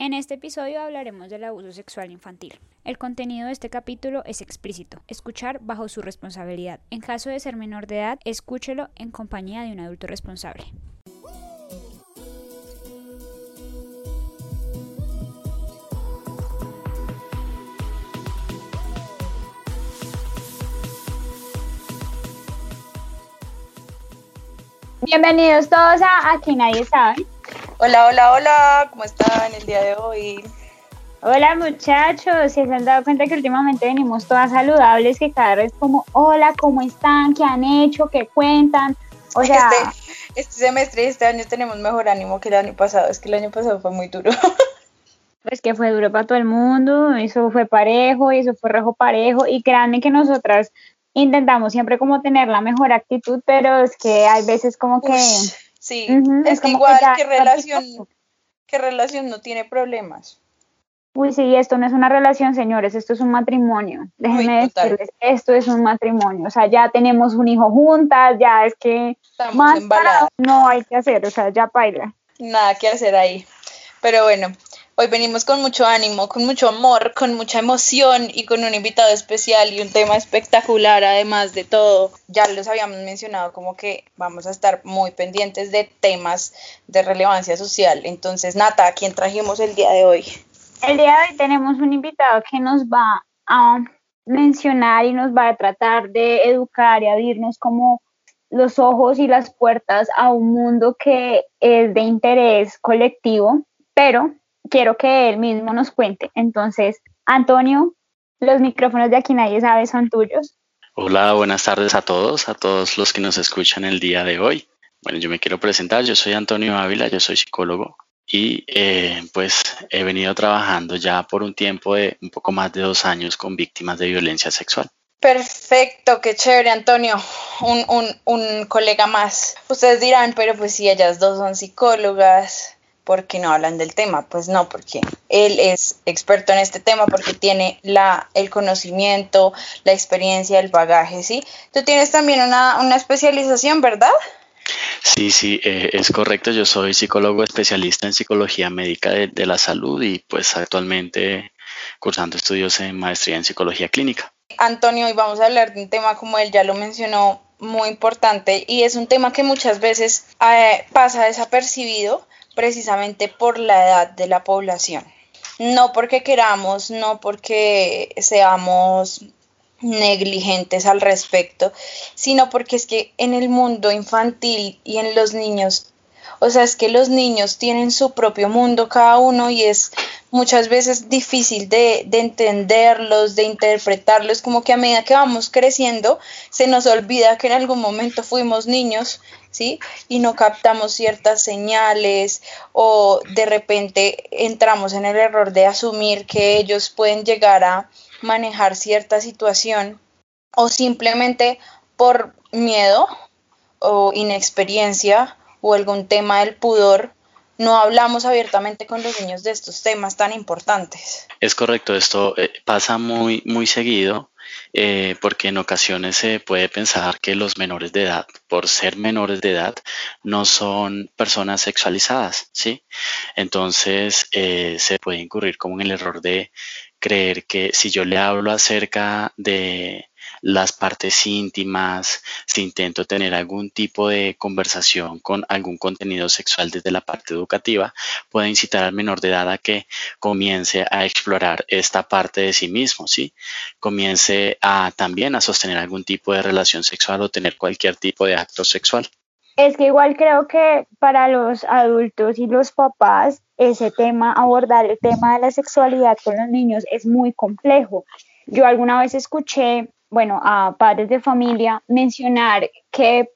En este episodio hablaremos del abuso sexual infantil. El contenido de este capítulo es explícito. Escuchar bajo su responsabilidad. En caso de ser menor de edad, escúchelo en compañía de un adulto responsable. Bienvenidos todos a Aquí Nadie Sabe. Hola, hola, hola, ¿cómo están el día de hoy? Hola muchachos, si se han dado cuenta que últimamente venimos todas saludables, que cada vez como, hola, ¿cómo están? ¿Qué han hecho? ¿Qué cuentan? O sea, este, este semestre y este año tenemos mejor ánimo que el año pasado, es que el año pasado fue muy duro. Pues que fue duro para todo el mundo, eso fue parejo y eso fue rejo parejo y créanme que nosotras intentamos siempre como tener la mejor actitud, pero es que hay veces como que... sí, es, que igual, ¿qué relación, ¿qué relación no tiene problemas? Uy, sí, esto no es una relación, señores, esto es un matrimonio. Déjenme decirles, esto es un matrimonio. O sea, ya tenemos un hijo juntas, ya es que Estamos más no hay que hacer, o sea, ya baila. Nada que hacer ahí. Pero bueno, Hoy venimos con mucho ánimo, con mucho amor, con mucha emoción y con un invitado especial y un tema espectacular además de todo. Ya los habíamos mencionado como que vamos a estar muy pendientes de temas de relevancia social. Entonces, Nata, ¿a quién trajimos el día de hoy? El día de hoy tenemos un invitado que nos va a mencionar y nos va a tratar de educar y abrirnos como los ojos y las puertas a un mundo que es de interés colectivo, pero quiero que él mismo nos cuente. Entonces, Antonio, los micrófonos de aquí nadie sabe son tuyos. Hola, buenas tardes a todos, a todos los que nos escuchan el día de hoy. Bueno, yo me quiero presentar, yo soy Antonio Ávila, yo soy psicólogo y eh, pues he venido trabajando ya por un tiempo de un poco más de dos años con víctimas de violencia sexual. Perfecto, qué chévere, Antonio. Un, un, un colega más. Ustedes dirán, pero pues si ellas dos son psicólogas, porque no hablan del tema. Pues no, porque él es experto en este tema, porque tiene la, el conocimiento, la experiencia, el bagaje, ¿sí? Tú tienes también una, una especialización, ¿verdad? Sí, sí, eh, es correcto. Yo soy psicólogo especialista en psicología médica de, de la salud y pues actualmente cursando estudios en maestría en psicología clínica. Antonio, hoy vamos a hablar de un tema como él ya lo mencionó, muy importante y es un tema que muchas veces eh, pasa desapercibido precisamente por la edad de la población. No porque queramos, no porque seamos negligentes al respecto, sino porque es que en el mundo infantil y en los niños, o sea, es que los niños tienen su propio mundo cada uno y es muchas veces difícil de, de, entenderlos, de interpretarlos, como que a medida que vamos creciendo se nos olvida que en algún momento fuimos niños, ¿sí? Y no captamos ciertas señales o de repente entramos en el error de asumir que ellos pueden llegar a manejar cierta situación o simplemente por miedo o inexperiencia o algún tema del pudor no hablamos abiertamente con los niños de estos temas tan importantes. Es correcto, esto eh, pasa muy, muy seguido eh, porque en ocasiones se puede pensar que los menores de edad, por ser menores de edad, no son personas sexualizadas, ¿sí? Entonces eh, se puede incurrir como en el error de creer que si yo le hablo acerca de las partes íntimas, si intento tener algún tipo de conversación con algún contenido sexual desde la parte educativa, puede incitar al menor de edad a que comience a explorar esta parte de sí mismo, ¿sí? Comience a también a sostener algún tipo de relación sexual o tener cualquier tipo de acto sexual. Es que igual creo que para los adultos y los papás ese tema, abordar el tema de la sexualidad con los niños es muy complejo. Yo alguna vez escuché bueno, a padres de familia mencionar que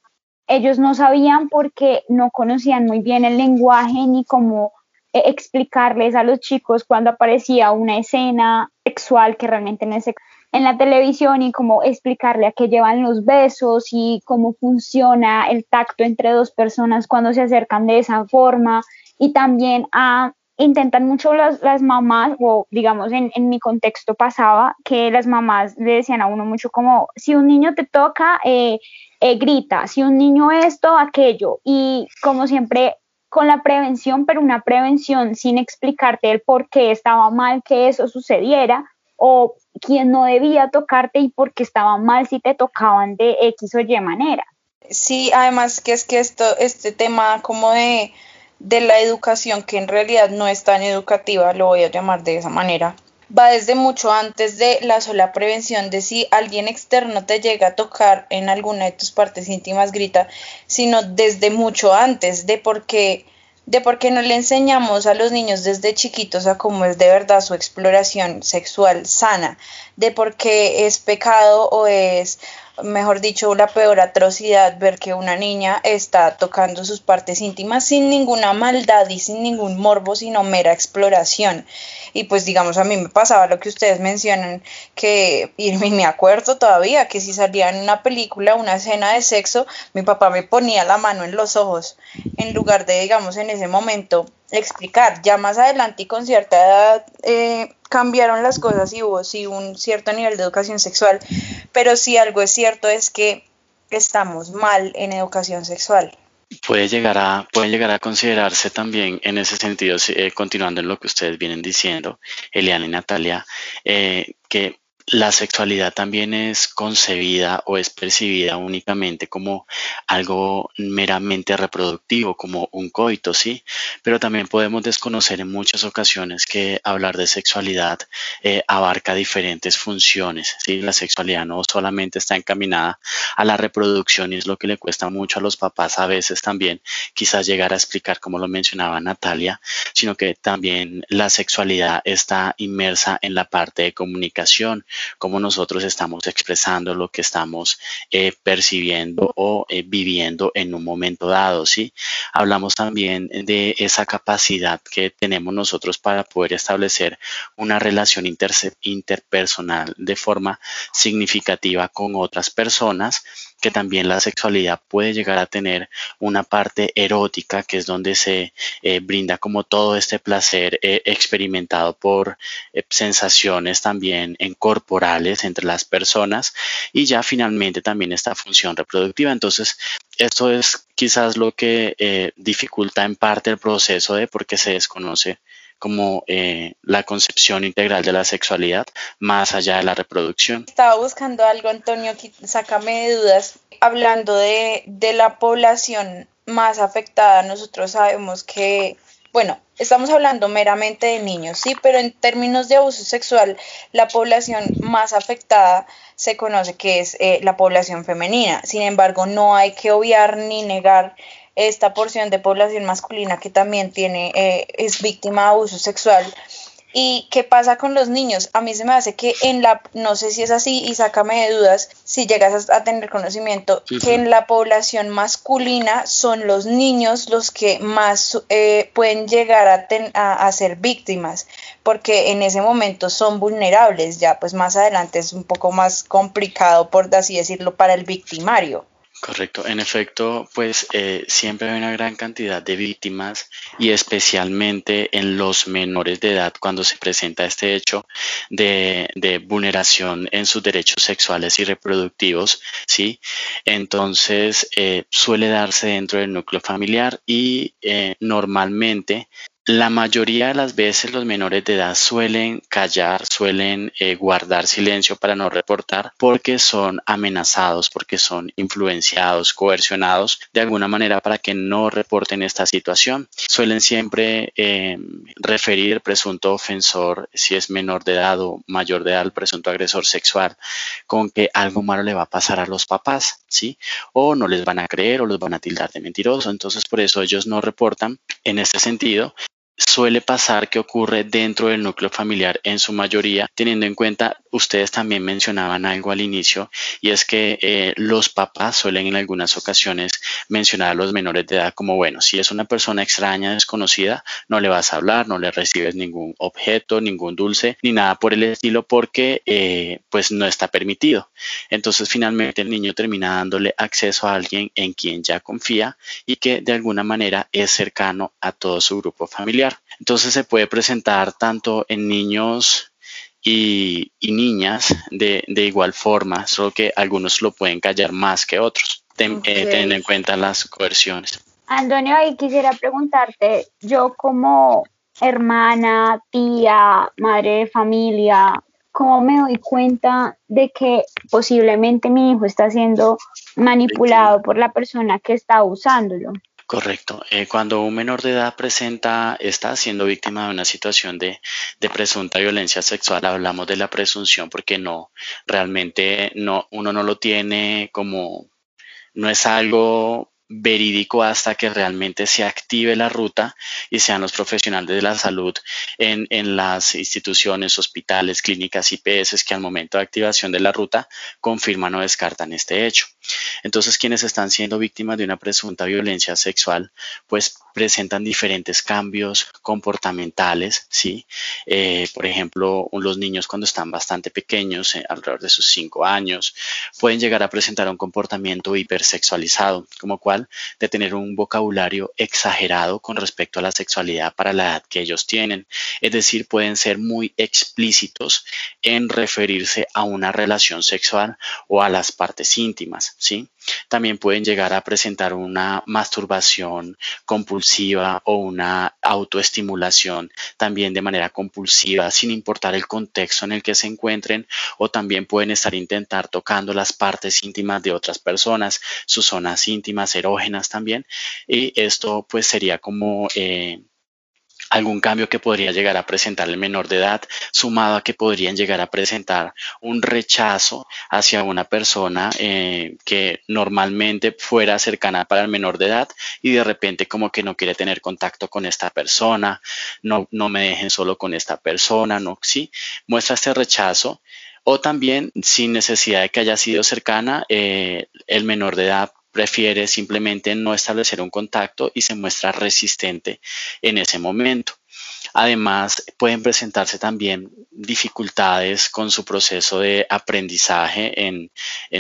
ellos no sabían porque no conocían muy bien el lenguaje ni cómo eh, explicarles a los chicos cuando aparecía una escena sexual que realmente no es en la televisión y cómo explicarle a qué llevan los besos y cómo funciona el tacto entre dos personas cuando se acercan de esa forma. Y también a intentan mucho las, las mamás, o digamos en, en, mi contexto pasaba, que las mamás le decían a uno mucho como, si un niño te toca, eh, eh, grita, si un niño esto, aquello, y como siempre con la prevención, pero una prevención sin explicarte el por qué estaba mal que eso sucediera o quién no debía tocarte y por qué estaba mal si te tocaban de X o Y manera. Sí, además que es que esto, este tema como de, de la educación, que en realidad no es tan educativa, lo voy a llamar de esa manera, va desde mucho antes de la sola prevención de si alguien externo te llega a tocar en alguna de tus partes íntimas, grita, sino desde mucho antes de por qué de por qué no le enseñamos a los niños desde chiquitos a cómo es de verdad su exploración sexual sana, de por qué es pecado o es mejor dicho, la peor atrocidad ver que una niña está tocando sus partes íntimas sin ninguna maldad y sin ningún morbo, sino mera exploración. Y pues digamos, a mí me pasaba lo que ustedes mencionan, que, y me acuerdo todavía, que si salía en una película, una escena de sexo, mi papá me ponía la mano en los ojos, en lugar de, digamos, en ese momento explicar. Ya más adelante y con cierta edad eh, cambiaron las cosas y hubo un cierto nivel de educación sexual, pero si algo es cierto es que estamos mal en educación sexual. Puede llegar a, puede llegar a considerarse también en ese sentido, eh, continuando en lo que ustedes vienen diciendo, Eliana y Natalia, eh, que la sexualidad también es concebida o es percibida únicamente como algo meramente reproductivo, como un coito, ¿sí? Pero también podemos desconocer en muchas ocasiones que hablar de sexualidad eh, abarca diferentes funciones, ¿sí? La sexualidad no solamente está encaminada a la reproducción y es lo que le cuesta mucho a los papás a veces también quizás llegar a explicar como lo mencionaba Natalia, sino que también la sexualidad está inmersa en la parte de comunicación, cómo nosotros estamos expresando lo que estamos eh, percibiendo o eh, viviendo en un momento dado, ¿sí? Hablamos también de esa capacidad que tenemos nosotros para poder establecer una relación interpersonal de forma significativa con otras personas que también la sexualidad puede llegar a tener una parte erótica, que es donde se eh, brinda como todo este placer eh, experimentado por eh, sensaciones también corporales entre las personas y ya finalmente también esta función reproductiva. Entonces, esto es quizás lo que dificulta en parte el proceso de por qué se desconoce como eh, la concepción integral de la sexualidad más allá de la reproducción. Estaba buscando algo, Antonio, sácame de dudas. Hablando de, de la población más afectada, nosotros sabemos que, bueno, estamos hablando meramente de niños, sí, pero en términos de abuso sexual, la población más afectada se conoce que es eh, la población femenina. Sin embargo, no hay que obviar ni negar esta porción de población masculina que también tiene, eh, es víctima de abuso sexual. ¿Y qué pasa con los niños? A mí se me hace que en la, no sé si es así y sácame de dudas, si llegas a, tener conocimiento, que en la población masculina son los niños los que más eh, pueden llegar a, a, ser víctimas, porque en ese momento son vulnerables, ya pues más adelante es un poco más complicado, por así decirlo, para el victimario. Correcto. En efecto, pues eh, siempre hay una gran cantidad de víctimas y especialmente en los menores de edad cuando se presenta este hecho de, vulneración en sus derechos sexuales y reproductivos, ¿sí? Entonces eh, suele darse dentro del núcleo familiar y eh, normalmente la mayoría de las veces los menores de edad suelen callar, suelen eh, guardar silencio para no reportar porque son amenazados, porque son influenciados, coercionados de alguna manera para que no reporten esta situación. Suelen siempre eh, referir presunto ofensor, si es menor de edad o mayor de edad, al presunto agresor sexual, con que algo malo le va a pasar a los papás, ¿sí? O no les van a creer o los van a tildar de mentiroso. Entonces, por eso ellos no reportan en este sentido suele pasar que ocurre dentro del núcleo familiar en su mayoría, teniendo en cuenta, ustedes también mencionaban algo al inicio, y es que eh, los papás suelen en algunas ocasiones mencionar a los menores de edad como, bueno, si es una persona extraña, desconocida, no le vas a hablar, no le recibes ningún objeto, ningún dulce, ni nada por el estilo, porque eh, pues no está permitido. Entonces finalmente el niño termina dándole acceso a alguien en quien ya confía y que de alguna manera es cercano a todo su grupo familiar. Entonces se puede presentar tanto en niños y, niñas de, igual forma, solo que algunos lo pueden callar más que otros, eh, teniendo en cuenta las coerciones. Antonio, ahí quisiera preguntarte, yo como hermana, tía, madre de familia, ¿cómo me doy cuenta de que posiblemente mi hijo está siendo manipulado por la persona que está usándolo? Correcto. Eh, cuando un menor de edad presenta, está siendo víctima de una situación de, de, presunta violencia sexual, hablamos de la presunción porque no, realmente no, uno no lo tiene como, no es algo verídico hasta que realmente se active la ruta y sean los profesionales de la salud en, en, las instituciones, hospitales, clínicas, IPS que al momento de activación de la ruta confirman o descartan este hecho. Entonces, quienes están siendo víctimas de una presunta violencia sexual, pues presentan diferentes cambios comportamentales, ¿sí? Eh, por ejemplo, los niños cuando están bastante pequeños, eh, alrededor de sus cinco años, pueden llegar a presentar un comportamiento hipersexualizado, como cual de tener un vocabulario exagerado con respecto a la sexualidad para la edad que ellos tienen. Es decir, pueden ser muy explícitos en referirse a una relación sexual o a las partes íntimas, ¿sí? También pueden llegar a presentar una masturbación compulsiva o una autoestimulación también de manera compulsiva sin importar el contexto en el que se encuentren o también pueden estar intentar tocando las partes íntimas de otras personas, sus zonas íntimas erógenas también y esto pues sería como eh, algún cambio que podría llegar a presentar el menor de edad, sumado a que podrían llegar a presentar un rechazo hacia una persona eh, que normalmente fuera cercana para el menor de edad y de repente como que no quiere tener contacto con esta persona, no, no me dejen solo con esta persona, no, sí, muestra este rechazo. O también sin necesidad de que haya sido cercana, eh, el menor de edad prefiere simplemente no establecer un contacto y se muestra resistente en ese momento. Además, pueden presentarse también dificultades con su proceso de aprendizaje en,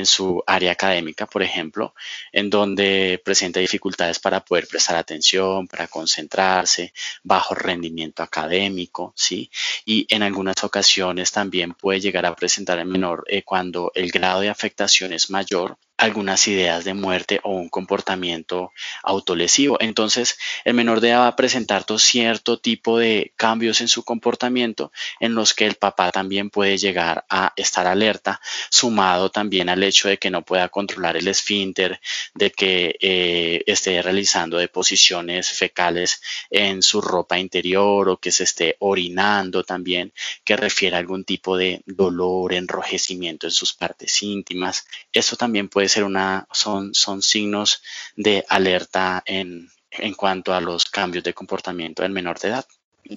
su área académica, por ejemplo, en donde presenta dificultades para poder prestar atención, para concentrarse, bajo rendimiento académico, ¿sí? Y en algunas ocasiones también puede llegar a presentar el menor eh, cuando el grado de afectación es mayor algunas ideas de muerte o un comportamiento autolesivo. Entonces, el menor de edad va a presentar todo cierto tipo de cambios en su comportamiento en los que el papá también puede llegar a estar alerta, sumado también al hecho de que no pueda controlar el esfínter, de que eh, esté realizando deposiciones fecales en su ropa interior o que se esté orinando también, que refiere a algún tipo de dolor, enrojecimiento en sus partes íntimas. Eso también puede ser una, son, son signos de alerta en, en cuanto a los cambios de comportamiento del menor de edad.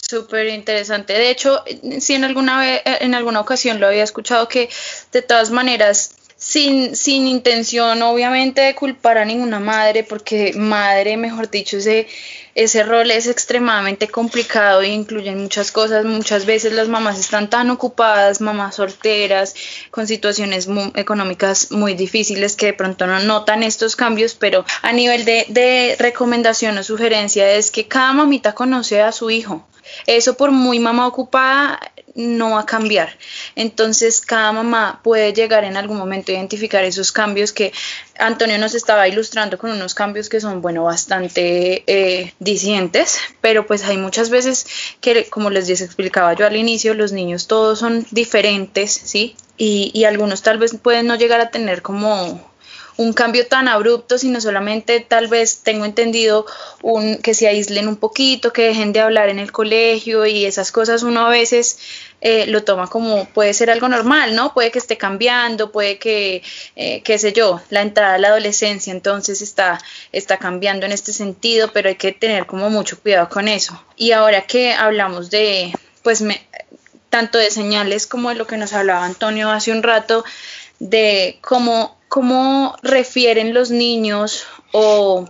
Súper interesante. De hecho, si en alguna vez, en alguna ocasión lo había escuchado que de todas maneras sin, sin intención obviamente de culpar a ninguna madre, porque madre, mejor dicho, ese, ese rol es extremadamente complicado e incluye muchas cosas. Muchas veces las mamás están tan ocupadas, mamás solteras, con situaciones económicas muy difíciles que de pronto no notan estos cambios, pero a nivel de, de recomendación o sugerencia es que cada mamita conoce a su hijo. Eso por muy mamá ocupada no va a cambiar. Entonces, cada mamá puede llegar en algún momento a identificar esos cambios que Antonio nos estaba ilustrando con unos cambios que son, bueno, bastante eh, disidentes, pero pues hay muchas veces que, como les explicaba yo al inicio, los niños todos son diferentes, ¿sí? Y, y algunos tal vez pueden no llegar a tener como un cambio tan abrupto, sino solamente tal vez tengo entendido un, que se aíslen un poquito, que dejen de hablar en el colegio y esas cosas uno a veces eh, lo toma como puede ser algo normal, ¿no? Puede que esté cambiando, puede que, eh, qué sé yo, la entrada a la adolescencia entonces está, está cambiando en este sentido, pero hay que tener como mucho cuidado con eso. Y ahora que hablamos de, pues, me, tanto de señales como de lo que nos hablaba Antonio hace un rato, de cómo cómo refieren los niños o,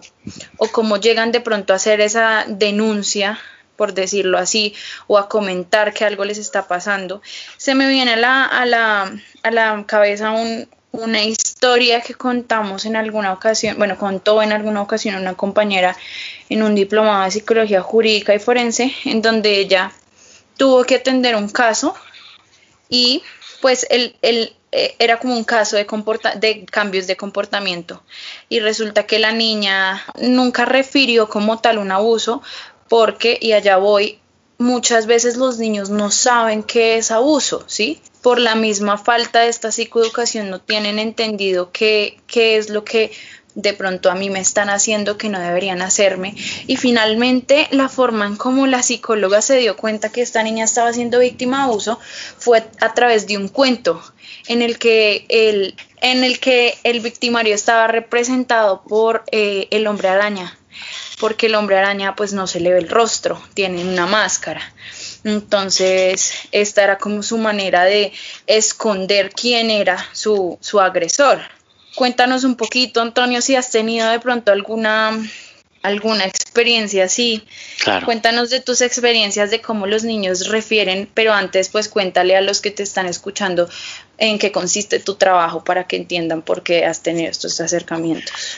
o, cómo llegan de pronto a hacer esa denuncia, por decirlo así, o a comentar que algo les está pasando. Se me viene a la, a la, a la cabeza una historia que contamos en alguna ocasión, bueno, contó en alguna ocasión una compañera en un diplomado de psicología jurídica y forense, en donde ella tuvo que atender un caso y pues él, él eh, era como un caso de, cambios de comportamiento y resulta que la niña nunca refirió como tal un abuso porque, y allá voy, muchas veces los niños no saben qué es abuso, ¿sí? Por la misma falta de esta psicoeducación no tienen entendido qué, qué es lo que de pronto a mí me están haciendo que no deberían hacerme. Y finalmente la forma en cómo la psicóloga se dio cuenta que esta niña estaba siendo víctima de abuso fue a través de un cuento en el que el, en el, que el victimario estaba representado por eh, el hombre araña porque el hombre araña pues no se le ve el rostro, tiene una máscara. Entonces, esta era como su manera de esconder quién era su, su agresor. Cuéntanos un poquito, Antonio, si has tenido de pronto alguna alguna experiencia así. Claro. Cuéntanos de tus experiencias de cómo los niños refieren, pero antes pues cuéntale a los que te están escuchando en qué consiste tu trabajo para que entiendan por qué has tenido estos acercamientos.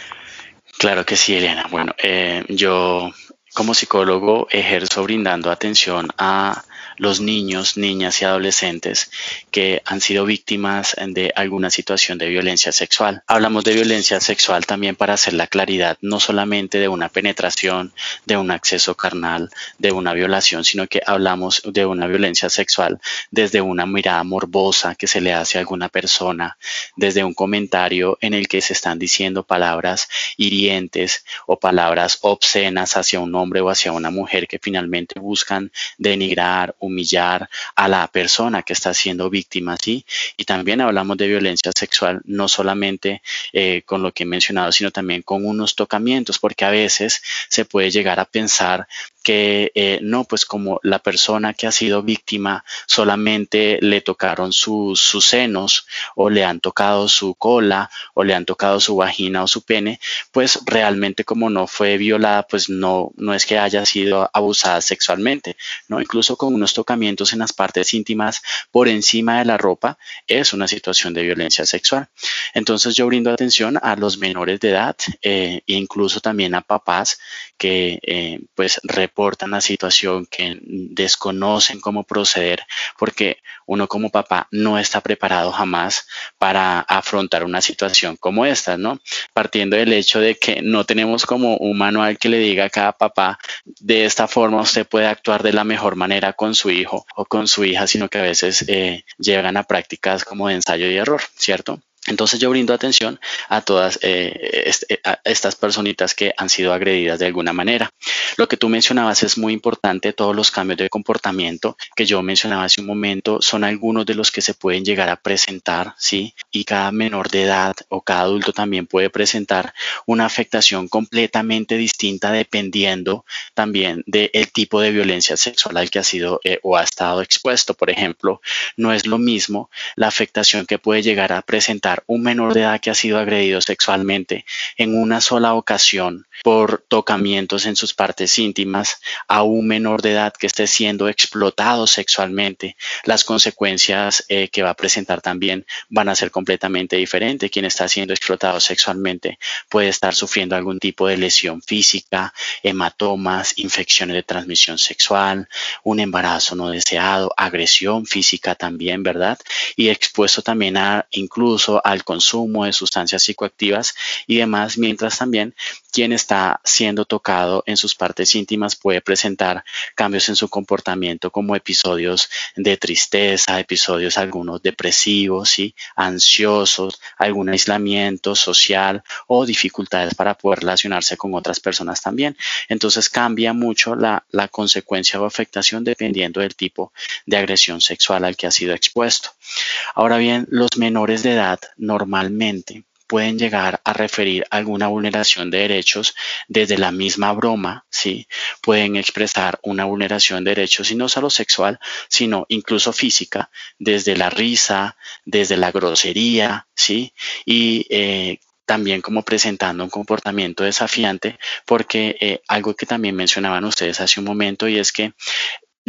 Claro que sí, Elena. Bueno, eh, yo como psicólogo ejerzo brindando atención a los niños, niñas y adolescentes que han sido víctimas de alguna situación de violencia sexual. Hablamos de violencia sexual también para hacer la claridad, no solamente de una penetración, de un acceso carnal, de una violación, sino que hablamos de una violencia sexual desde una mirada morbosa que se le hace a alguna persona, desde un comentario en el que se están diciendo palabras hirientes o palabras obscenas hacia un hombre o hacia una mujer que finalmente buscan denigrar, humillar a la persona que está siendo víctima, ¿sí? Y también hablamos de violencia sexual, no solamente eh, con lo que he mencionado, sino también con unos tocamientos, porque a veces se puede llegar a pensar que eh, no, pues como la persona que ha sido víctima solamente le tocaron sus, senos o le han tocado su cola o le han tocado su vagina o su pene, pues realmente como no fue violada, pues no, no es que haya sido abusada sexualmente, ¿no? Incluso con unos tocamientos en las partes íntimas por encima de la ropa es una situación de violencia sexual. Entonces yo brindo atención a los menores de edad eh, e incluso también a papás que eh, pues reportan la situación, que desconocen cómo proceder, porque uno como papá no está preparado jamás para afrontar una situación como esta, ¿no? Partiendo del hecho de que no tenemos como un manual que le diga a cada papá, de esta forma usted puede actuar de la mejor manera con su hijo o con su hija, sino que a veces eh, llegan a prácticas como de ensayo y error, ¿cierto? Entonces yo brindo atención a todas eh, eh, estas personitas que han sido agredidas de alguna manera. Lo que tú mencionabas es muy importante, todos los cambios de comportamiento que yo mencionaba hace un momento son algunos de los que se pueden llegar a presentar, ¿sí? Y cada menor de edad o cada adulto también puede presentar una afectación completamente distinta dependiendo también del tipo de violencia sexual al que ha sido eh, o ha estado expuesto. Por ejemplo, no es lo mismo la afectación que puede llegar a presentar un menor de edad que ha sido agredido sexualmente en una sola ocasión por tocamientos en sus partes íntimas a un menor de edad que esté siendo explotado sexualmente, las consecuencias eh, que va a presentar también van a ser completamente diferentes. Quien está siendo explotado sexualmente puede estar sufriendo algún tipo de lesión física, hematomas, infecciones de transmisión sexual, un embarazo no deseado, agresión física también, ¿verdad? Y expuesto también a incluso al consumo de sustancias psicoactivas y demás, mientras también quien está siendo tocado en sus partes íntimas puede presentar cambios en su comportamiento como episodios de tristeza, episodios algunos depresivos, y ansiosos, algún aislamiento social o dificultades para poder relacionarse con otras personas también. Entonces cambia mucho la, la consecuencia o afectación dependiendo del tipo de agresión sexual al que ha sido expuesto. Ahora bien, los menores de edad normalmente pueden llegar a referir alguna vulneración de derechos desde la misma broma, ¿sí? Pueden expresar una vulneración de derechos y no solo sexual, sino incluso física, desde la risa, desde la grosería, ¿sí? Y eh, también como presentando un comportamiento desafiante, porque eh, algo que también mencionaban ustedes hace un momento y es que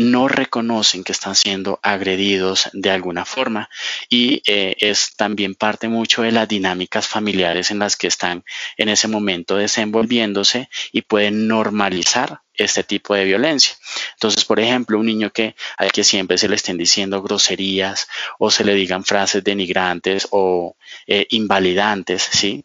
no reconocen que están siendo agredidos de alguna forma y eh, es también parte mucho de las dinámicas familiares en las que están en ese momento desenvolviéndose y pueden normalizar este tipo de violencia. Entonces, por ejemplo, un niño que hay que siempre se le estén diciendo groserías o se le digan frases denigrantes o eh, invalidantes, ¿sí?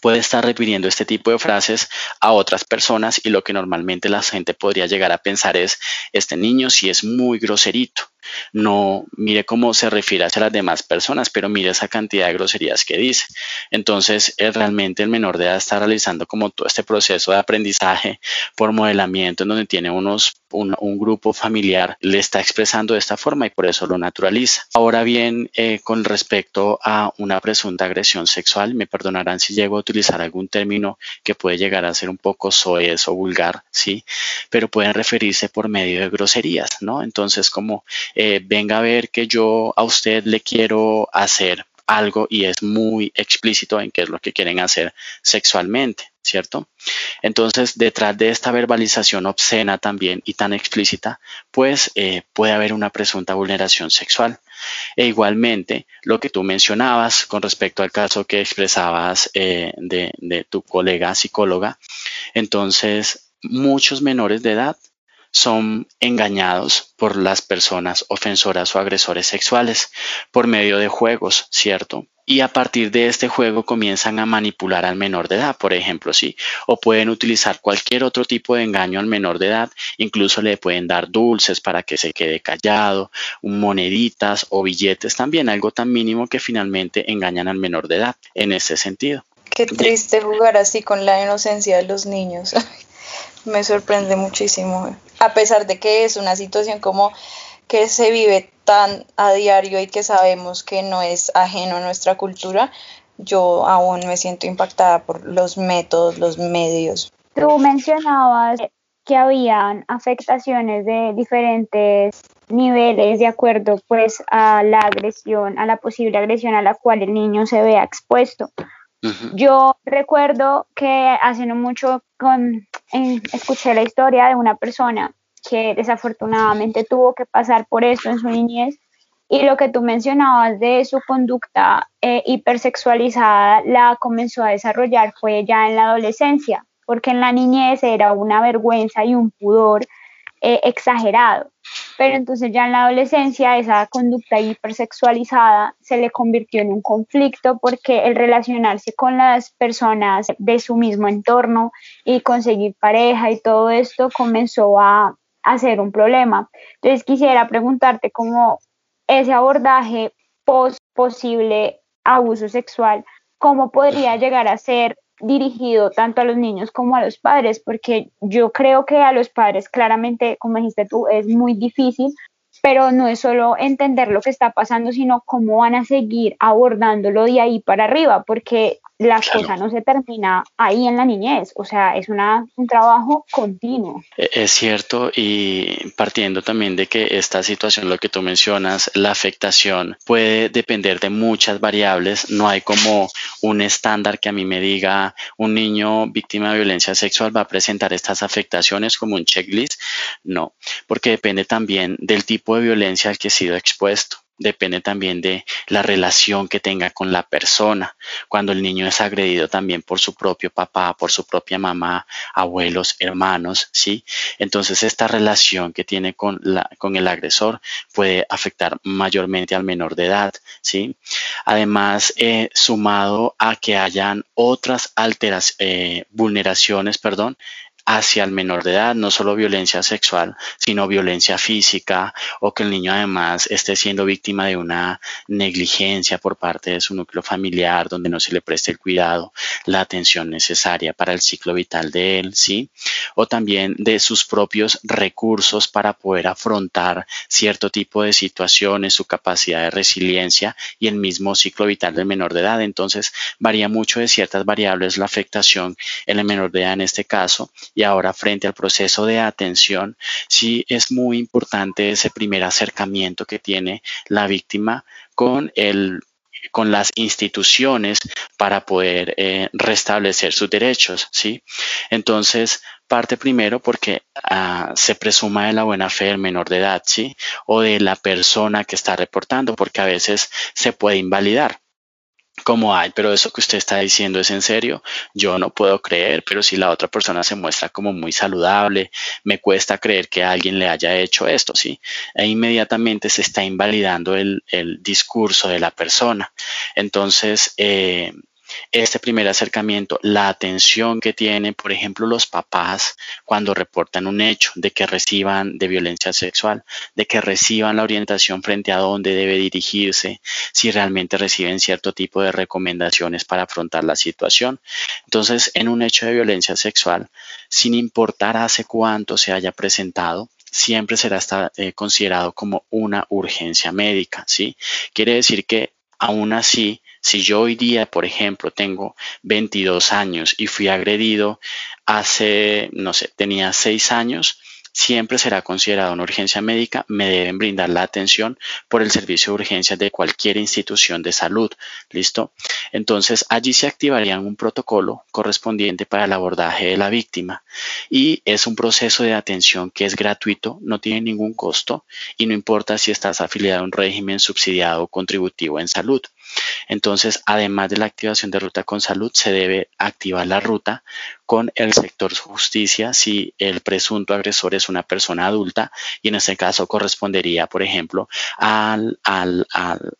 Puede estar repitiendo este tipo de frases a otras personas y lo que normalmente la gente podría llegar a pensar es, este niño si es muy groserito, no mire cómo se refiere hacia las demás personas, pero mire esa cantidad de groserías que dice. Entonces, realmente el menor de edad está realizando como todo este proceso de aprendizaje por modelamiento en donde tiene unos un, grupo familiar le está expresando de esta forma y por eso lo naturaliza. Ahora bien, eh, con respecto a una presunta agresión sexual, me perdonarán si llego a utilizar algún término que puede llegar a ser un poco soez o vulgar, ¿sí? Pero pueden referirse por medio de groserías, ¿no? Entonces, como eh, venga a ver que yo a usted le quiero hacer algo y es muy explícito en qué es lo que quieren hacer sexualmente, ¿cierto? Entonces, detrás de esta verbalización obscena también y tan explícita, pues eh, puede haber una presunta vulneración sexual. E igualmente, lo que tú mencionabas con respecto al caso que expresabas eh, de, de tu colega psicóloga, entonces muchos menores de edad son engañados por las personas ofensoras o agresores sexuales por medio de juegos, ¿cierto? Y a partir de este juego comienzan a manipular al menor de edad, por ejemplo, sí, o pueden utilizar cualquier otro tipo de engaño al menor de edad, incluso le pueden dar dulces para que se quede callado, moneditas o billetes también, algo tan mínimo que finalmente engañan al menor de edad en ese sentido. Qué triste jugar así con la inocencia de los niños. me sorprende muchísimo, a pesar de que es una situación como que se vive tan a diario y que sabemos que no es ajeno a nuestra cultura, yo aún me siento impactada por los métodos, los medios. Tú mencionabas que habían afectaciones de diferentes niveles de acuerdo pues a la agresión, a la posible agresión a la cual el niño se vea expuesto. Yo recuerdo que hace mucho con, escuché la historia de una persona que desafortunadamente tuvo que pasar por esto en su niñez y lo que tú mencionabas de su conducta eh, hipersexualizada la comenzó a desarrollar fue ya en la adolescencia, porque en la niñez era una vergüenza y un pudor eh, exagerado. Pero entonces ya en la adolescencia esa conducta hipersexualizada se le convirtió en un conflicto porque el relacionarse con las personas de su mismo entorno y conseguir pareja y todo esto comenzó a, a ser un problema. Entonces quisiera preguntarte cómo ese abordaje post posible abuso sexual, cómo podría llegar a ser dirigido tanto a los niños como a los padres, porque yo creo que a los padres claramente, como dijiste tú, es muy difícil, pero no es solo entender lo que está pasando, sino cómo van a seguir abordándolo de ahí para arriba, porque la cosa no se termina ahí en la niñez, o sea, es una, un trabajo continuo. E, es cierto y partiendo también de que esta situación, lo que tú mencionas, la afectación puede depender de muchas variables, no hay como un estándar que a mí me diga un niño víctima de violencia sexual va a presentar estas afectaciones como un checklist, no, porque depende también del tipo de violencia al que ha sido expuesto depende también de la relación que tenga con la persona. Cuando el niño es agredido también por su propio papá, por su propia mamá, abuelos, hermanos, ¿sí? Entonces esta relación que tiene con, el agresor puede afectar mayormente al menor de edad, ¿sí? Además, eh, sumado a que hayan otras alteras, eh, vulneraciones, perdón, hacia el menor de edad, no solo violencia sexual, sino violencia física o que el niño además esté siendo víctima de una negligencia por parte de su núcleo familiar donde no se le preste el cuidado, la atención necesaria para el ciclo vital de él, ¿sí? O también de sus propios recursos para poder afrontar cierto tipo de situaciones, su capacidad de resiliencia y el mismo ciclo vital del menor de edad. Entonces, varía mucho de ciertas variables la afectación en el menor de edad en este caso y ahora frente al proceso de atención, sí es muy importante ese primer acercamiento que tiene la víctima con el con las instituciones para poder eh, restablecer sus derechos, ¿sí? Entonces, parte primero porque ah, se presuma de la buena fe del menor de edad, ¿sí? O de la persona que está reportando, porque a veces se puede invalidar como hay, pero eso que usted está diciendo es en serio, yo no puedo creer, pero si la otra persona se muestra como muy saludable, me cuesta creer que alguien le haya hecho esto, ¿sí? E inmediatamente se está invalidando el, el discurso de la persona. Entonces, eh, este primer acercamiento, la atención que tienen, por ejemplo, los papás cuando reportan un hecho de que reciban de violencia sexual, de que reciban la orientación frente a dónde debe dirigirse, si realmente reciben cierto tipo de recomendaciones para afrontar la situación. Entonces, en un hecho de violencia sexual, sin importar hace cuánto se haya presentado, siempre será eh, considerado como una urgencia médica, ¿sí? Quiere decir que aún así si yo hoy día, por ejemplo, tengo 22 años y fui agredido hace, no sé, tenía 6 años, siempre será considerada una urgencia médica, me deben brindar la atención por el servicio de urgencias de cualquier institución de salud. ¿Listo? Entonces, allí se activaría un protocolo correspondiente para el abordaje de la víctima y es un proceso de atención que es gratuito, no tiene ningún costo y no importa si estás afiliado a un régimen subsidiado o contributivo en salud. Entonces, además de la activación de ruta con salud, se debe activar la ruta con el sector justicia si el presunto agresor es una persona adulta y en este caso correspondería, por ejemplo, a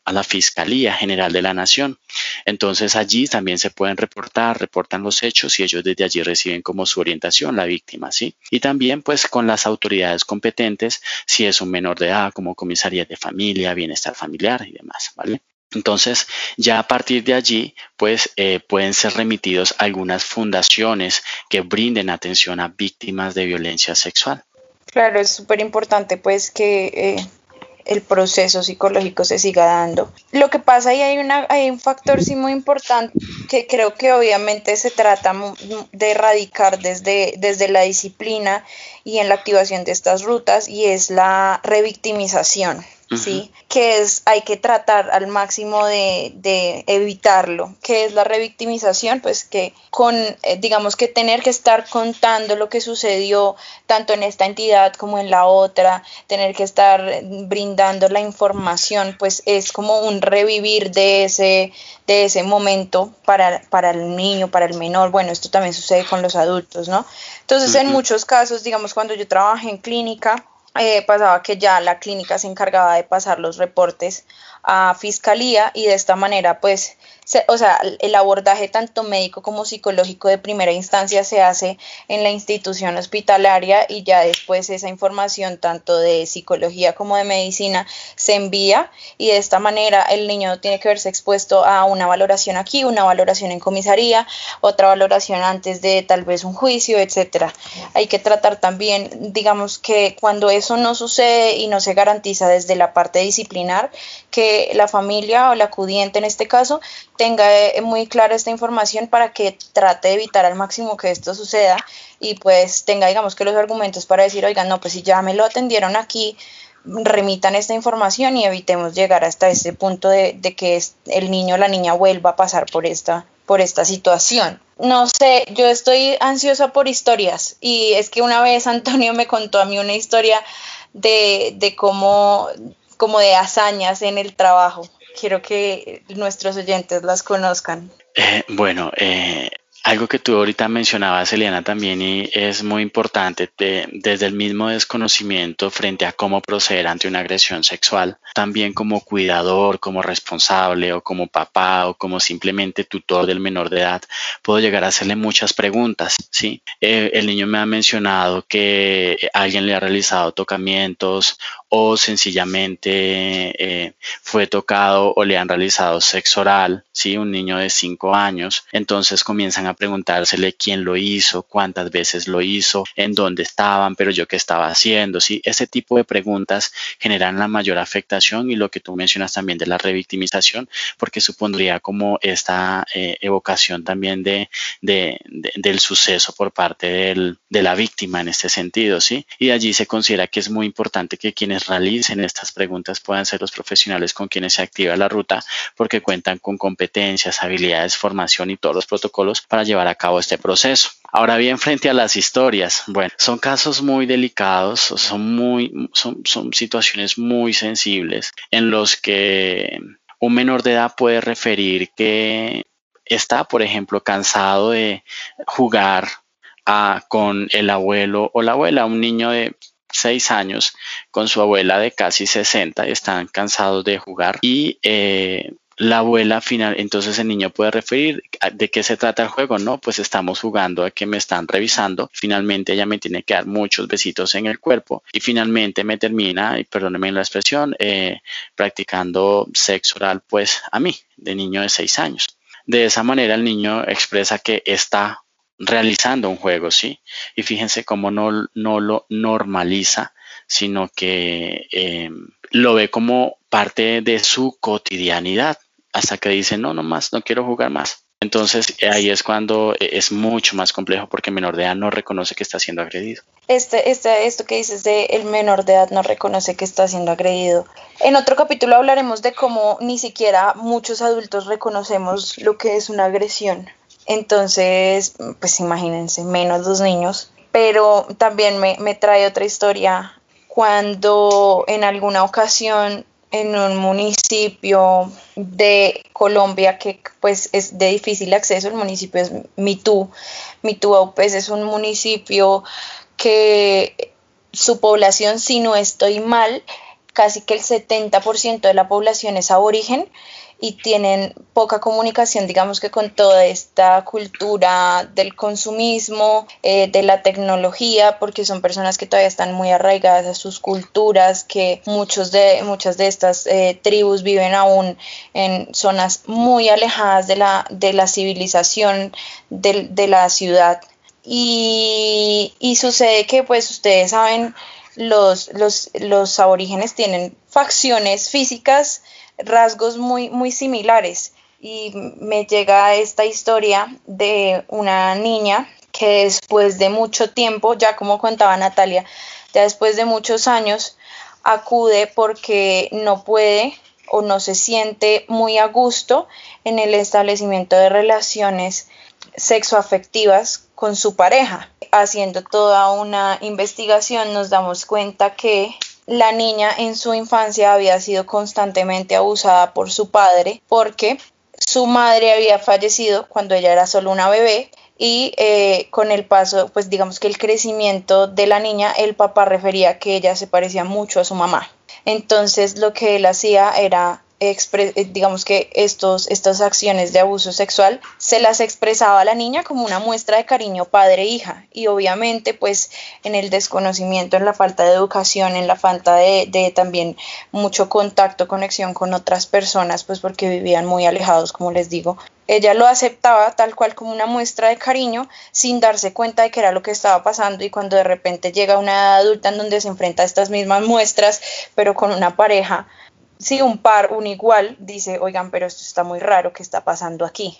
la Fiscalía General de la Nación. Entonces allí también se pueden reportar, reportan los hechos y ellos desde allí reciben como su orientación la víctima, ¿sí? Y también pues con las autoridades competentes si es un menor de edad como comisaría de familia, bienestar familiar y demás, ¿vale? Entonces, ya a partir de allí, pues eh, pueden ser remitidos algunas fundaciones que brinden atención a víctimas de violencia sexual. Claro, es súper importante pues que eh, el proceso psicológico se siga dando. Lo que pasa y hay, una, hay un factor sí muy importante que creo que obviamente se trata de erradicar desde, desde la disciplina y en la activación de estas rutas y es la revictimización. ¿Sí? Que es, hay que tratar al máximo de, de, evitarlo. ¿Qué es la revictimización? Pues que con, eh, digamos que tener que estar contando lo que sucedió tanto en esta entidad como en la otra, tener que estar brindando la información, pues es como un revivir de ese, de ese momento para, para el niño, para el menor. Bueno, esto también sucede con los adultos, ¿no? Entonces, en muchos casos, digamos, cuando yo trabajé en clínica, eh, pasaba que ya la clínica se encargaba de pasar los reportes a fiscalía y de esta manera pues o sea, el abordaje tanto médico como psicológico de primera instancia se hace en la institución hospitalaria y ya después esa información tanto de psicología como de medicina se envía y de esta manera el niño tiene que verse expuesto a una valoración aquí, una valoración en comisaría, otra valoración antes de tal vez un juicio, etcétera. Hay que tratar también, digamos que cuando eso no sucede y no se garantiza desde la parte disciplinar, que la familia o la acudiente en este caso tenga eh, muy clara esta información para que trate de evitar al máximo que esto suceda y pues tenga, digamos, que los argumentos para decir, oigan, no, pues si ya me lo atendieron aquí, remitan esta información y evitemos llegar hasta ese punto de, que el niño o la niña vuelva a pasar por esta, por esta situación. No sé, yo estoy ansiosa por historias y es que una vez Antonio me contó a mí una historia de, de cómo, como de hazañas en el trabajo quiero que nuestros oyentes las conozcan. Eh, bueno, eh, algo que tú ahorita mencionabas, Eliana, también y es muy importante, desde el mismo desconocimiento frente a cómo proceder ante una agresión sexual, también como cuidador, como responsable o como papá o como simplemente tutor del menor de edad, puedo llegar a hacerle muchas preguntas, ¿sí? Eh, el niño me ha mencionado que alguien le ha realizado tocamientos o sencillamente eh, fue tocado o le han realizado sexo oral, ¿sí? Un niño de 5 años, entonces comienzan a preguntársele quién lo hizo, cuántas veces lo hizo, en dónde estaban, pero yo qué estaba haciendo, ¿sí? Ese tipo de preguntas generan la mayor afectación y lo que tú mencionas también de la revictimización, porque supondría como esta eh, evocación también de, del suceso por parte del, de la víctima en este sentido, ¿sí? Y allí se considera que es muy importante que quienes realicen estas preguntas puedan ser los profesionales con quienes se activa la ruta, porque cuentan con competencias, habilidades, formación y todos los protocolos para llevar a cabo este proceso. Ahora bien, frente a las historias, bueno, son casos muy delicados, son muy, son, son situaciones muy sensibles en los que un menor de edad puede referir que está, por ejemplo, cansado de jugar con el abuelo o la abuela, un niño de 6 años con su abuela de casi 60, están cansados de jugar y eh, la abuela final, entonces el niño puede referir de qué se trata el juego, no, pues estamos jugando a que me están revisando, finalmente ella me tiene que dar muchos besitos en el cuerpo y finalmente me termina, y perdónenme la expresión, eh, practicando sexo oral pues a mí, de niño de 6 años. De esa manera el niño expresa que está realizando un juego, ¿sí? Y fíjense cómo no, no lo normaliza, sino que eh, lo ve como parte de su cotidianidad, hasta que dice, no, no más, no quiero jugar más. Entonces ahí es cuando es mucho más complejo porque el menor de edad no reconoce que está siendo agredido. Este, este, esto que dices de el menor de edad no reconoce que está siendo agredido. En otro capítulo hablaremos de cómo ni siquiera muchos adultos reconocemos lo que es una agresión. Entonces, pues imagínense, menos los niños. Pero también me, me trae otra historia cuando en alguna ocasión en un municipio de Colombia que pues es de difícil acceso, el municipio es Mitú. Mitú pues es un municipio que su población, si no estoy mal, casi que el 70% de la población es aborigen y tienen poca comunicación, digamos que con toda esta cultura del consumismo, eh, de la tecnología, porque son personas que todavía están muy arraigadas a sus culturas, que muchos de, muchas de estas eh, tribus viven aún en zonas muy alejadas de la, de la civilización de, de la ciudad. Y, y sucede que, pues, ustedes saben, los, los, los aborígenes tienen facciones físicas rasgos muy, muy similares. Y me llega esta historia de una niña que después de mucho tiempo, ya como contaba Natalia, ya después de muchos años, acude porque no puede o no se siente muy a gusto en el establecimiento de relaciones sexoafectivas con su pareja. Haciendo toda una investigación nos damos cuenta que la niña en su infancia había sido constantemente abusada por su padre porque su madre había fallecido cuando ella era solo una bebé y eh, con el paso, pues digamos que el crecimiento de la niña, el papá refería que ella se parecía mucho a su mamá. Entonces lo que él hacía era digamos que estos, estas acciones de abuso sexual se las expresaba a la niña como una muestra de cariño padre-hija y obviamente pues en el desconocimiento, en la falta de educación, en la falta de, de, también mucho contacto, conexión con otras personas pues porque vivían muy alejados como les digo, ella lo aceptaba tal cual como una muestra de cariño sin darse cuenta de que era lo que estaba pasando. Y cuando de repente llega una edad adulta en donde se enfrenta a estas mismas muestras pero con una pareja si un par, un igual, dice, oigan, pero esto está muy raro, ¿qué está pasando aquí?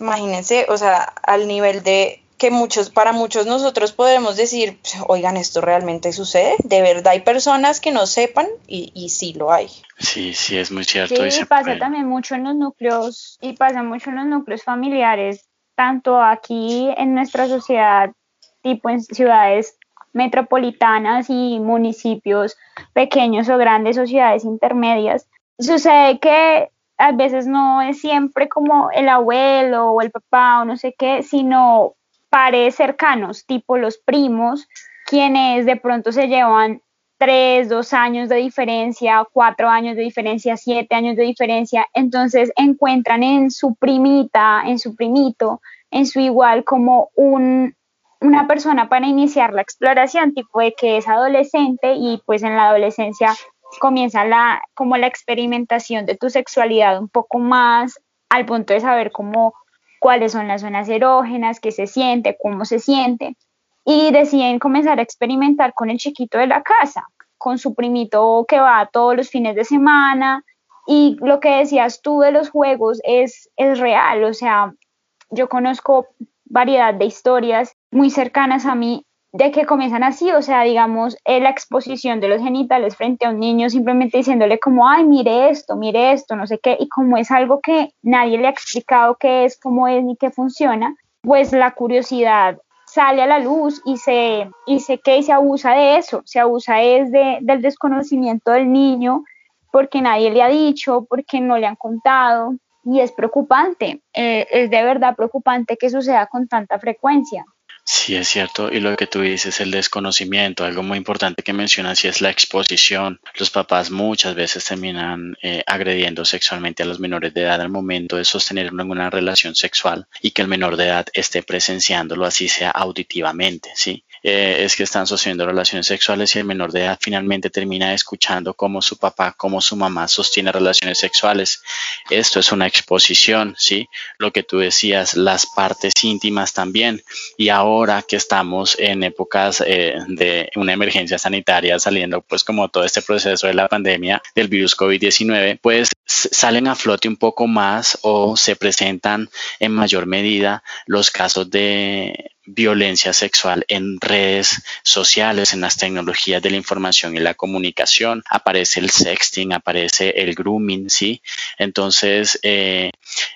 Imagínense, o sea, al nivel de que muchos, para muchos nosotros podemos decir, oigan, esto realmente sucede, de verdad hay personas que no sepan y, y sí lo hay. Sí, sí, es muy cierto. Sí, y pasa también mucho en los núcleos, y pasa mucho en los núcleos familiares, tanto aquí en nuestra sociedad, tipo en ciudades metropolitanas y municipios pequeños o grandes sociedades intermedias, sucede que a veces no es siempre como el abuelo o el papá o no sé qué, sino pares cercanos, tipo los primos, quienes de pronto se llevan tres, dos años de diferencia, cuatro años de diferencia, siete años de diferencia, entonces encuentran en su primita, en su primito, en su igual como un, una persona para iniciar la exploración, tipo de que es adolescente y pues en la adolescencia comienza la, como la experimentación de tu sexualidad un poco más al punto de saber cómo, cuáles son las zonas erógenas, qué se siente, cómo se siente. Y deciden comenzar a experimentar con el chiquito de la casa, con su primito que va todos los fines de semana. Y lo que decías tú de los juegos es, es real, o sea, yo conozco variedad de historias muy cercanas a mí de que comienzan así, o sea, digamos, eh, la exposición de los genitales frente a un niño simplemente diciéndole como, ay, mire esto, mire esto, no sé qué, y como es algo que nadie le ha explicado qué es, cómo es ni qué funciona, pues la curiosidad sale a la luz y se, y se, que se abusa de eso, se abusa es de, del desconocimiento del niño porque nadie le ha dicho, porque no le han contado. Y es preocupante, eh, es de verdad preocupante que suceda con tanta frecuencia. Sí, es cierto. Y lo que tú dices, el desconocimiento, algo muy importante que mencionas, y es la exposición. Los papás muchas veces terminan eh, agrediendo sexualmente a los menores de edad al momento de sostener una relación sexual y que el menor de edad esté presenciándolo, así sea auditivamente, ¿sí? Eh, es que están sosteniendo relaciones sexuales y el menor de edad finalmente termina escuchando cómo su papá, cómo su mamá sostiene relaciones sexuales. Esto es una exposición, ¿sí? Lo que tú decías, las partes íntimas también. Y ahora que estamos en épocas eh, de una emergencia sanitaria, saliendo pues como todo este proceso de la pandemia del virus COVID-19, pues salen a flote un poco más o se presentan en mayor medida los casos de violencia sexual en redes sociales, en las tecnologías de la información y la comunicación. Aparece el sexting, aparece el grooming, ¿sí? Entonces, eh,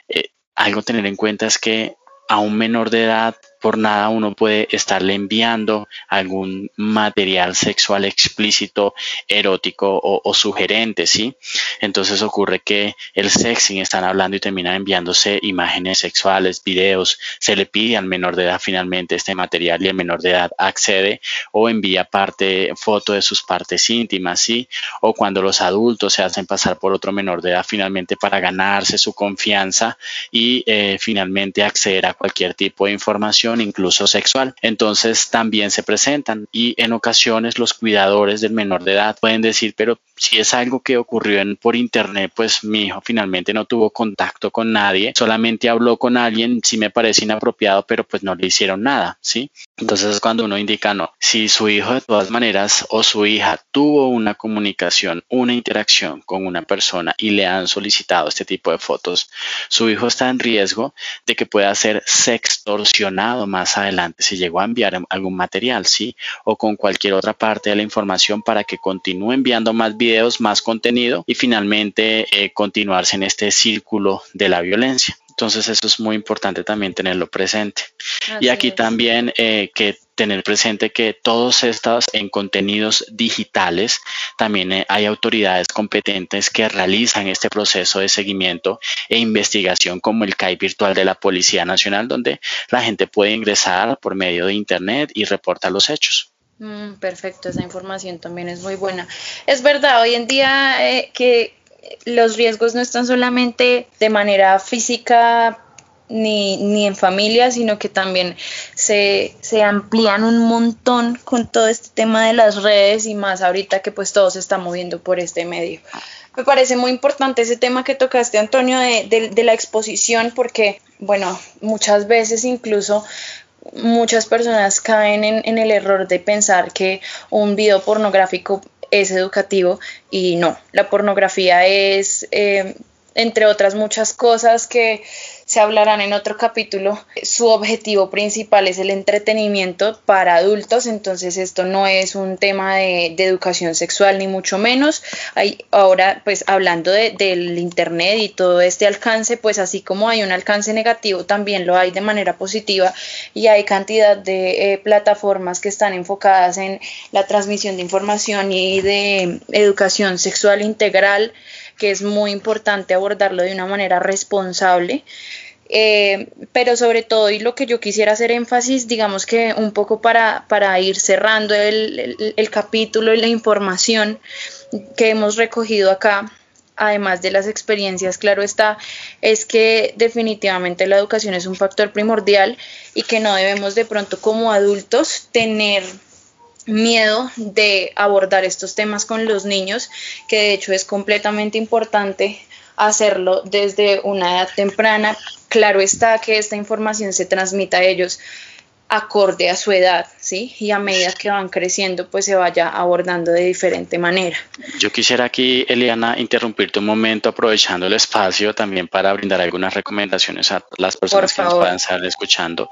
eh, algo a tener en cuenta es que a un menor de edad por nada uno puede estarle enviando algún material sexual explícito, erótico o, sugerente, ¿sí? Entonces ocurre que el sexing están hablando y terminan enviándose imágenes sexuales, videos, se le pide al menor de edad finalmente este material y el menor de edad accede o envía parte, foto de sus partes íntimas, ¿sí? O cuando los adultos se hacen pasar por otro menor de edad finalmente para ganarse su confianza y eh, finalmente acceder a cualquier tipo de información incluso sexual. Entonces también se presentan y en ocasiones los cuidadores del menor de edad pueden decir, pero si es algo que ocurrió por internet, pues mi hijo finalmente no tuvo contacto con nadie, solamente habló con alguien, sí me parece inapropiado, pero pues no le hicieron nada, ¿sí? Entonces cuando uno indica, no, si su hijo de todas maneras o su hija tuvo una comunicación, una interacción con una persona y le han solicitado este tipo de fotos, su hijo está en riesgo de que pueda ser sextorsionado más adelante si llegó a enviar algún material, ¿sí? O con cualquier otra parte de la información para que continúe enviando más videos, más contenido y finalmente eh, continuarse en este círculo de la violencia. Entonces eso es muy importante también tenerlo presente. y aquí también eh, que tener presente que todos estos en contenidos digitales también eh, hay autoridades competentes que realizan este proceso de seguimiento e investigación como el CAI virtual de la Policía Nacional donde la gente puede ingresar por medio de internet y reportar los hechos. Mm, perfecto, esa información también es muy buena. Es verdad, hoy en día eh, que los riesgos no están solamente de manera física ni, ni, en familia, sino que también se, se, amplían un montón con todo este tema de las redes y más ahorita que pues todo se está moviendo por este medio. Me parece muy importante ese tema que tocaste, Antonio, de, de la exposición, porque, bueno, muchas veces incluso muchas personas caen en, en, el error de pensar que un video pornográfico es educativo y no, la pornografía es, eh, entre otras muchas cosas que se hablarán en otro capítulo, su objetivo principal es el entretenimiento para adultos, entonces esto no es un tema de, educación sexual ni mucho menos. Hay, ahora, pues hablando del Internet y todo este alcance, pues así como hay un alcance negativo, también lo hay de manera positiva y hay cantidad de eh, plataformas que están enfocadas en la transmisión de información y de educación sexual integral que es muy importante abordarlo de una manera responsable. Eh, pero sobre todo, y lo que yo quisiera hacer énfasis, digamos que un poco para, para ir cerrando el, el, capítulo y la información que hemos recogido acá, además de las experiencias, claro está, es que definitivamente la educación es un factor primordial y que no debemos de pronto como adultos tener miedo de abordar estos temas con los niños, que de hecho es completamente importante hacerlo desde una edad temprana. Claro está que esta información se transmita a ellos acorde a su edad, ¿sí? Y a medida que van creciendo, pues se vaya abordando de diferente manera. Yo quisiera aquí, Eliana, interrumpirte un momento aprovechando el espacio también para brindar algunas recomendaciones a las personas que nos puedan estar escuchando.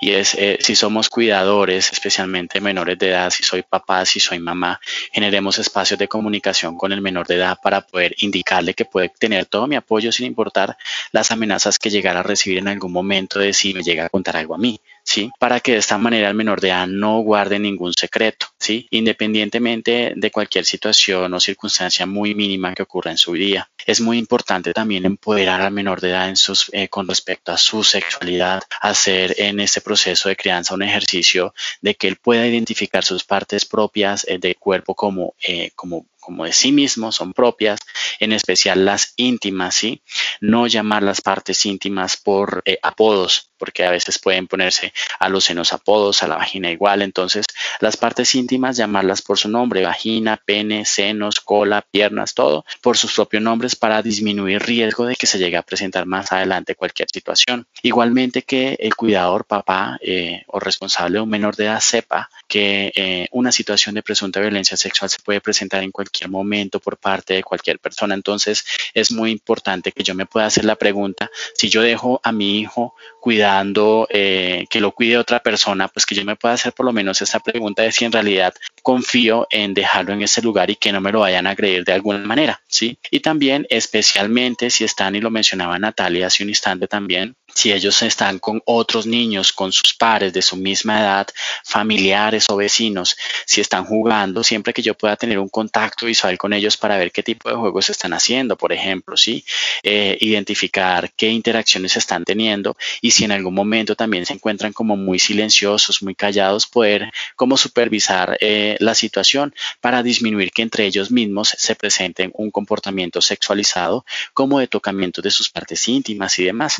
Y es, eh, si somos cuidadores, especialmente menores de edad, si soy papá, si soy mamá, generemos espacios de comunicación con el menor de edad para poder indicarle que puede tener todo mi apoyo sin importar las amenazas que llegara a recibir en algún momento de si me llega a contar algo a mí. ¿Sí? Para que de esta manera el menor de edad no guarde ningún secreto, ¿sí? Independientemente de cualquier situación o circunstancia muy mínima que ocurra en su vida. Es muy importante también empoderar al menor de edad eh, con respecto a su sexualidad, hacer en este proceso de crianza un ejercicio de que él pueda identificar sus partes propias eh, del cuerpo como, eh, como como de sí mismo, son propias, en especial las íntimas, ¿sí? No llamar las partes íntimas por eh, apodos, porque a veces pueden ponerse a los senos apodos, a la vagina igual. Entonces, las partes íntimas, llamarlas por su nombre, vagina, pene, senos, cola, piernas, todo, por sus propios nombres para disminuir riesgo de que se llegue a presentar más adelante cualquier situación. Igualmente que el cuidador, papá eh, o responsable un menor de edad sepa que eh, una situación de presunta violencia sexual se puede presentar en cualquier momento por parte de cualquier persona. Entonces es muy importante que yo me pueda hacer la pregunta, si yo dejo a mi hijo cuidando, eh, que lo cuide otra persona, pues que yo me pueda hacer por lo menos esta pregunta de si en realidad confío en dejarlo en ese lugar y que no me lo vayan a agredir de alguna manera, ¿sí? Y también especialmente si están, y lo mencionaba Natalia hace un instante también, si ellos están con otros niños, con sus pares de su misma edad, familiares o vecinos, si están jugando, siempre que yo pueda tener un contacto visual con ellos para ver qué tipo de juegos están haciendo, por ejemplo, ¿sí? Eh, identificar qué interacciones están teniendo y si en algún momento también se encuentran como muy silenciosos, muy callados, poder como supervisar eh, la situación para disminuir que entre ellos mismos se presenten un comportamiento sexualizado como de tocamiento de sus partes íntimas y demás.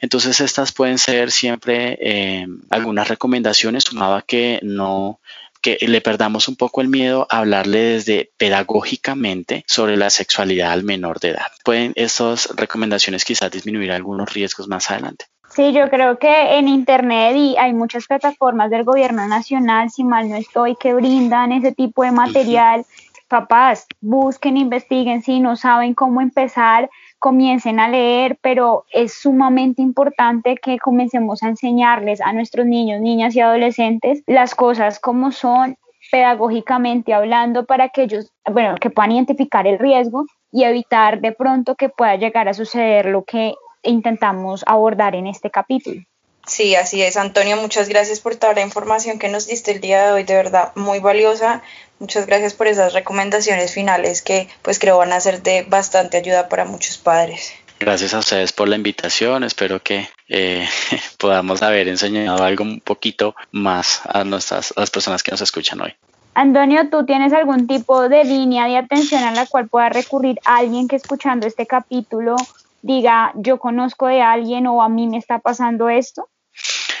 Entonces estas pueden ser siempre eh, algunas recomendaciones, sumaba que no que le perdamos un poco el miedo a hablarle desde pedagógicamente sobre la sexualidad al menor de edad. Pueden estas recomendaciones quizás disminuir algunos riesgos más adelante. Sí, yo creo que en Internet y hay muchas plataformas del gobierno nacional, si mal no estoy, que brindan ese tipo de material. Papás, busquen, investiguen, si no saben cómo empezar, comiencen a leer, pero es sumamente importante que comencemos a enseñarles a nuestros niños, niñas y adolescentes las cosas como son pedagógicamente hablando para que ellos, bueno, que puedan identificar el riesgo y evitar de pronto que pueda llegar a suceder lo que intentamos abordar en este capítulo. Sí, así es. Antonio, muchas gracias por toda la información que nos diste el día de hoy, de verdad muy valiosa. Muchas gracias por esas recomendaciones finales que pues creo van a ser de bastante ayuda para muchos padres. Gracias a ustedes por la invitación. Espero que eh, podamos haber enseñado algo un poquito más a, nuestras, a las personas que nos escuchan hoy. Antonio, ¿tú tienes algún tipo de línea de atención a la cual pueda recurrir alguien que escuchando este capítulo diga, yo conozco de alguien o a mí me está pasando esto?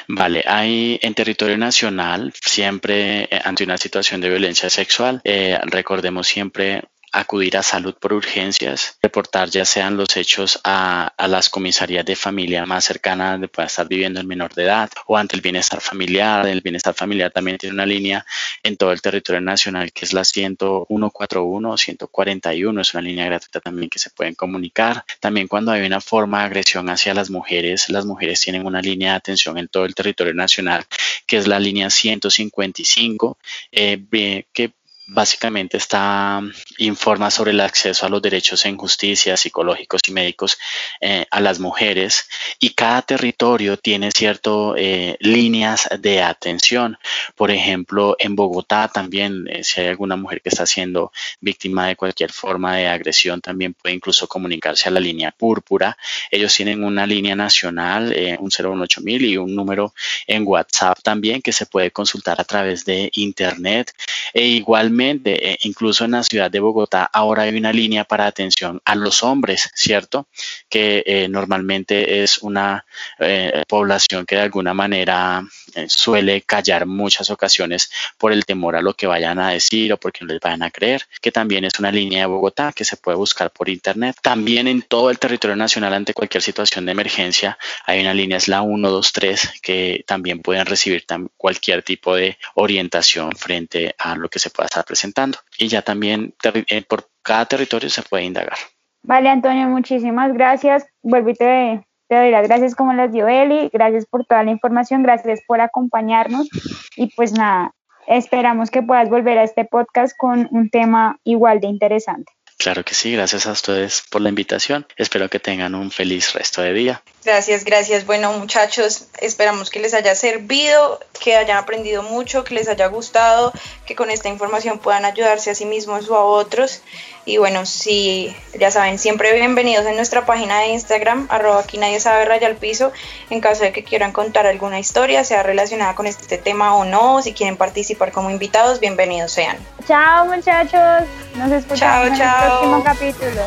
Vale, hay en territorio nacional siempre eh, ante una situación de violencia sexual, eh, recordemos siempre acudir a salud por urgencias, reportar ya sean los hechos a, las comisarías de familia más cercanas donde pueda estar viviendo el menor de edad o ante el bienestar familiar. El bienestar familiar también tiene una línea en todo el territorio nacional que es la 14141 o 141, es una línea gratuita también que se pueden comunicar. También cuando hay una forma de agresión hacia las mujeres, las mujeres tienen una línea de atención en todo el territorio nacional que es la línea 155, eh, que básicamente está informa sobre el acceso a los derechos en justicia, psicológicos y médicos eh, a las mujeres y cada territorio tiene ciertas eh, líneas de atención. Por ejemplo, en Bogotá también, eh, si hay alguna mujer que está siendo víctima de cualquier forma de agresión, también puede incluso comunicarse a la línea púrpura. Ellos tienen una línea nacional, un 018000 y un número en WhatsApp también que se puede consultar a través de internet e igualmente eh, incluso en la ciudad de Bogotá, ahora hay una línea para atención a los hombres, ¿cierto? Que eh, normalmente es una eh, población que de alguna manera suele callar muchas ocasiones por el temor a lo que vayan a decir o porque no les vayan a creer, que también es una línea de Bogotá que se puede buscar por internet. También en todo el territorio nacional ante cualquier situación de emergencia hay una línea, es la 123, que también pueden recibir cualquier tipo de orientación frente a lo que se pueda estar presentando. Y ya también eh, por cada territorio se puede indagar. Vale, Antonio, muchísimas gracias. Vuelvo y te doy las gracias como las dio Eli. Gracias por toda la información, gracias por acompañarnos. Y pues nada, esperamos que puedas volver a este podcast con un tema igual de interesante. Claro que sí, gracias a ustedes por la invitación. Espero que tengan un feliz resto de día. Gracias, gracias. Bueno, muchachos, esperamos que les haya servido, que hayan aprendido mucho, que les haya gustado, que con esta información puedan ayudarse a sí mismos o a otros. Y bueno, si ya saben, siempre bienvenidos en nuestra página de Instagram, arroba aquí nadie sabe raya al piso, en caso de que quieran contar alguna historia, sea relacionada con este tema o no, si quieren participar como invitados, bienvenidos sean. Chao muchachos, nos escuchamos en el próximo capítulo.